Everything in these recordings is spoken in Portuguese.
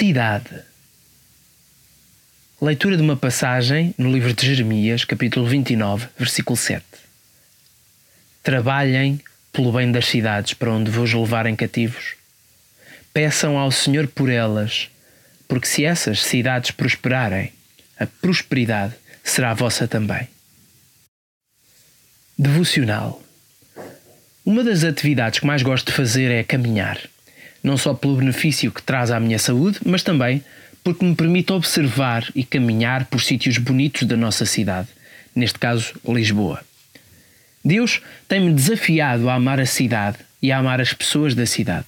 Cidade. Leitura de uma passagem no livro de Jeremias, capítulo 29, versículo 7. Trabalhem pelo bem das cidades para onde vos levarem cativos. Peçam ao Senhor por elas, porque se essas cidades prosperarem, a prosperidade será vossa também. Devocional. Uma das atividades que mais gosto de fazer é caminhar não só pelo benefício que traz à minha saúde, mas também porque me permite observar e caminhar por sítios bonitos da nossa cidade, neste caso Lisboa. Deus tem-me desafiado a amar a cidade e a amar as pessoas da cidade.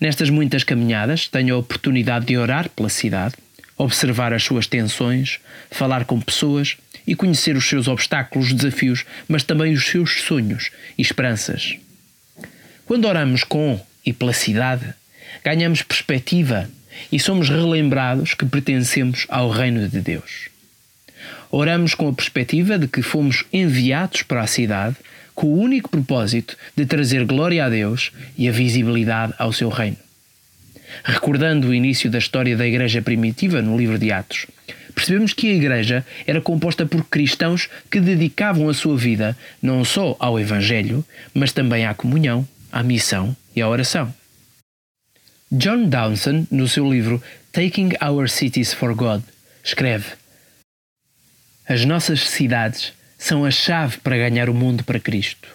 Nestas muitas caminhadas, tenho a oportunidade de orar pela cidade, observar as suas tensões, falar com pessoas e conhecer os seus obstáculos, desafios, mas também os seus sonhos e esperanças. Quando oramos com e pela cidade, ganhamos perspectiva e somos relembrados que pertencemos ao reino de Deus. Oramos com a perspectiva de que fomos enviados para a cidade com o único propósito de trazer glória a Deus e a visibilidade ao seu reino. Recordando o início da história da Igreja primitiva no livro de Atos, percebemos que a Igreja era composta por cristãos que dedicavam a sua vida não só ao Evangelho, mas também à comunhão, à missão e à oração. John Downson, no seu livro Taking Our Cities for God, escreve: As nossas cidades são a chave para ganhar o mundo para Cristo.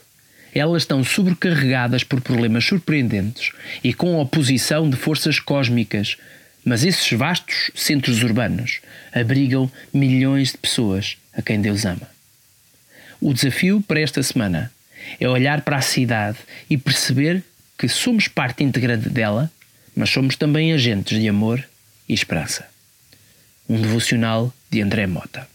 Elas estão sobrecarregadas por problemas surpreendentes e com a oposição de forças cósmicas, mas esses vastos centros urbanos abrigam milhões de pessoas a quem Deus ama. O desafio para esta semana é olhar para a cidade e perceber que somos parte integrante dela, mas somos também agentes de amor e esperança. Um devocional de André Mota.